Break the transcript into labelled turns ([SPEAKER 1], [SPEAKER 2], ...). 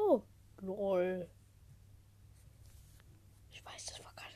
[SPEAKER 1] so. Lol. Ich weiß, das war kein